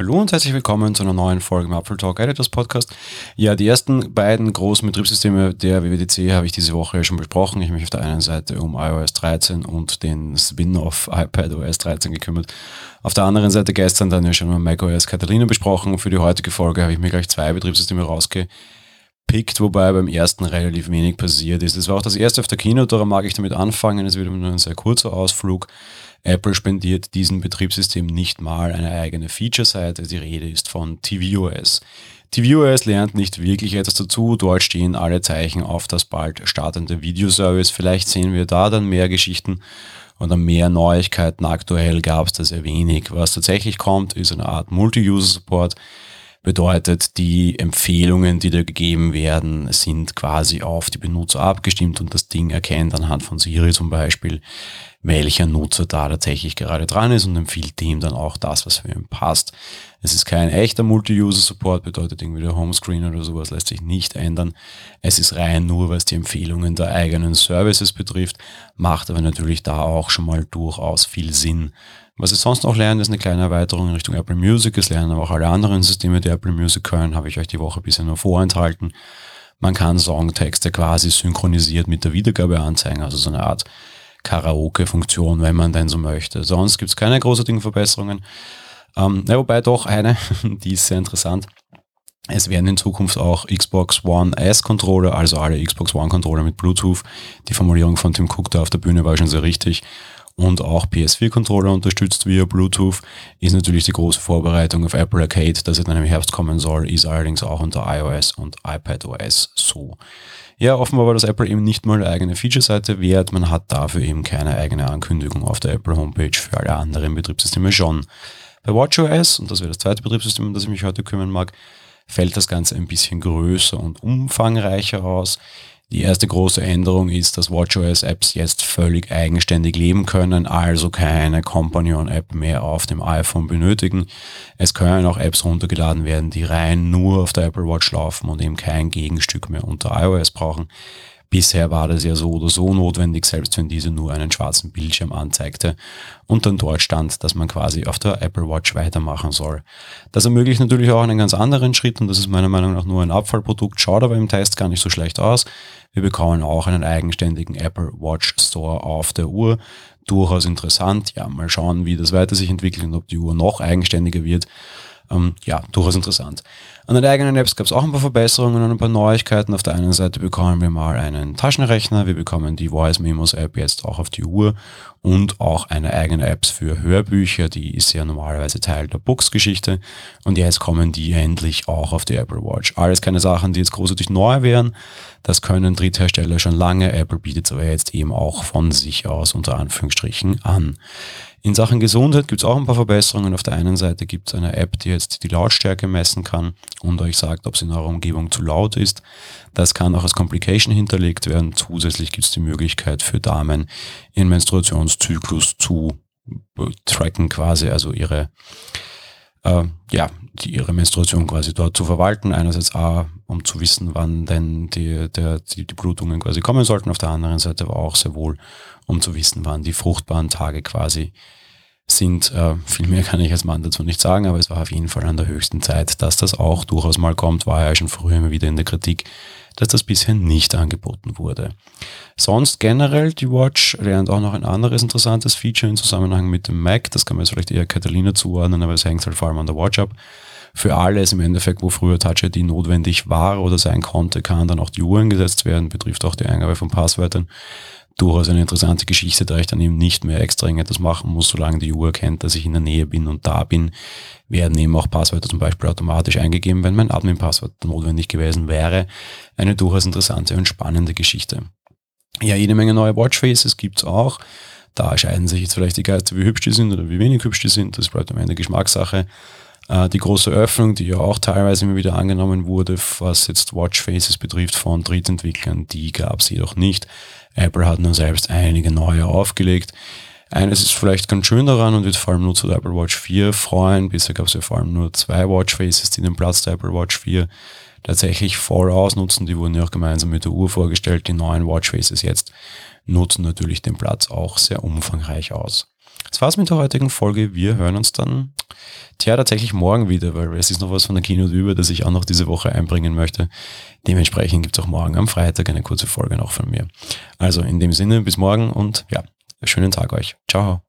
Hallo und herzlich willkommen zu einer neuen Folge im Apple Talk Editors Podcast. Ja, die ersten beiden großen Betriebssysteme der WWDC habe ich diese Woche schon besprochen. Ich habe mich auf der einen Seite um iOS 13 und den Spin-off iPadOS 13 gekümmert. Auf der anderen Seite gestern dann ja schon mal macOS Catalina besprochen. Für die heutige Folge habe ich mir gleich zwei Betriebssysteme rausgepickt, wobei beim ersten relativ wenig passiert ist. Das war auch das erste auf der Keynote, darum mag ich damit anfangen. Es wird nur ein sehr kurzer Ausflug. Apple spendiert diesem Betriebssystem nicht mal eine eigene Feature-Seite. Die Rede ist von tvOS. tvOS lernt nicht wirklich etwas dazu. Dort stehen alle Zeichen auf das bald startende Videoservice. Vielleicht sehen wir da dann mehr Geschichten oder mehr Neuigkeiten. Aktuell gab es da sehr wenig. Was tatsächlich kommt, ist eine Art Multi-User-Support. Bedeutet, die Empfehlungen, die da gegeben werden, sind quasi auf die Benutzer abgestimmt und das Ding erkennt anhand von Siri zum Beispiel, welcher Nutzer da tatsächlich gerade dran ist und empfiehlt dem dann auch das, was für ihn passt. Es ist kein echter Multi-User-Support, bedeutet irgendwie der Homescreen oder sowas lässt sich nicht ändern. Es ist rein nur, was die Empfehlungen der eigenen Services betrifft, macht aber natürlich da auch schon mal durchaus viel Sinn. Was es sonst noch lernen, ist eine kleine Erweiterung in Richtung Apple Music. Es lernen aber auch alle anderen Systeme, die Apple Music können, habe ich euch die Woche bisher nur vorenthalten. Man kann Songtexte quasi synchronisiert mit der Wiedergabe anzeigen, also so eine Art Karaoke-Funktion, wenn man denn so möchte. Sonst gibt es keine großartigen Verbesserungen. Ähm, ja, wobei doch eine, die ist sehr interessant. Es werden in Zukunft auch Xbox One S-Controller, also alle Xbox One-Controller mit Bluetooth. Die Formulierung von Tim Cook da auf der Bühne war schon sehr richtig. Und auch PS4-Controller unterstützt via Bluetooth. Ist natürlich die große Vorbereitung auf Apple Arcade, das dann im Herbst kommen soll, ist allerdings auch unter iOS und iPadOS so. Ja, offenbar war das Apple eben nicht mal eine eigene Feature-Seite wert. Man hat dafür eben keine eigene Ankündigung auf der Apple Homepage für alle anderen Betriebssysteme schon. Bei WatchOS, und das wäre das zweite Betriebssystem, um das ich mich heute kümmern mag, fällt das Ganze ein bisschen größer und umfangreicher aus. Die erste große Änderung ist, dass WatchOS-Apps jetzt völlig eigenständig leben können, also keine Companion-App mehr auf dem iPhone benötigen. Es können auch Apps runtergeladen werden, die rein nur auf der Apple Watch laufen und eben kein Gegenstück mehr unter iOS brauchen. Bisher war das ja so oder so notwendig, selbst wenn diese nur einen schwarzen Bildschirm anzeigte und dann dort stand, dass man quasi auf der Apple Watch weitermachen soll. Das ermöglicht natürlich auch einen ganz anderen Schritt und das ist meiner Meinung nach nur ein Abfallprodukt, schaut aber im Test gar nicht so schlecht aus. Wir bekommen auch einen eigenständigen Apple Watch Store auf der Uhr. Durchaus interessant. Ja, mal schauen, wie das weiter sich entwickelt und ob die Uhr noch eigenständiger wird. Ähm, ja, durchaus interessant. An den eigenen Apps gab es auch ein paar Verbesserungen und ein paar Neuigkeiten. Auf der einen Seite bekommen wir mal einen Taschenrechner, wir bekommen die Voice Memos App jetzt auch auf die Uhr und auch eine eigene App für Hörbücher, die ist ja normalerweise Teil der Books-Geschichte und jetzt kommen die endlich auch auf die Apple Watch. Alles keine Sachen, die jetzt großartig neu wären, das können Dritthersteller schon lange, Apple bietet es aber jetzt eben auch von sich aus unter Anführungsstrichen an. In Sachen Gesundheit gibt es auch ein paar Verbesserungen. Auf der einen Seite gibt es eine App, die jetzt die Lautstärke messen kann und euch sagt, ob es in eurer Umgebung zu laut ist. Das kann auch als Complication hinterlegt werden. Zusätzlich gibt es die Möglichkeit für Damen, ihren Menstruationszyklus zu tracken quasi, also ihre äh, ja, die, ihre Menstruation quasi dort zu verwalten. Einerseits A, um zu wissen, wann denn die, der, die, die Blutungen quasi kommen sollten. Auf der anderen Seite aber auch sehr wohl, um zu wissen, wann die fruchtbaren Tage quasi sind. Äh, viel mehr kann ich als Mann dazu nicht sagen, aber es war auf jeden Fall an der höchsten Zeit, dass das auch durchaus mal kommt, war ja schon früher immer wieder in der Kritik, dass das bisher nicht angeboten wurde. Sonst generell, die Watch lernt auch noch ein anderes interessantes Feature im Zusammenhang mit dem Mac. Das kann man jetzt vielleicht eher Catalina zuordnen, aber es hängt halt vor allem an der Watch ab. Für alles im Endeffekt, wo früher Touch ID notwendig war oder sein konnte, kann dann auch die Uhr eingesetzt werden, betrifft auch die Eingabe von Passwörtern durchaus eine interessante Geschichte, da ich dann eben nicht mehr extra irgendetwas machen muss, solange die Uhr kennt, dass ich in der Nähe bin und da bin, werden eben auch Passwörter zum Beispiel automatisch eingegeben, wenn mein Admin-Passwort notwendig gewesen wäre. Eine durchaus interessante und spannende Geschichte. Ja, jede Menge neue Watchfaces gibt's auch. Da scheiden sich jetzt vielleicht die Geister, wie hübsch die sind oder wie wenig hübsch die sind. Das bleibt am Ende Geschmackssache. Äh, die große Öffnung, die ja auch teilweise immer wieder angenommen wurde, was jetzt Watchfaces betrifft von Drittentwicklern, die gab es jedoch nicht. Apple hat nur selbst einige neue aufgelegt. Eines ist vielleicht ganz schön daran und wird vor allem Nutzer der Apple Watch 4 freuen. Bisher gab es ja vor allem nur zwei Watchfaces, die den Platz der Apple Watch 4 tatsächlich voll ausnutzen. Die wurden ja auch gemeinsam mit der Uhr vorgestellt. Die neuen Watchfaces jetzt nutzen natürlich den Platz auch sehr umfangreich aus. Das war's mit der heutigen Folge. Wir hören uns dann Tja, tatsächlich morgen wieder, weil es ist noch was von der Keynote über, das ich auch noch diese Woche einbringen möchte. Dementsprechend gibt es auch morgen am Freitag eine kurze Folge noch von mir. Also in dem Sinne, bis morgen und ja, schönen Tag euch. Ciao.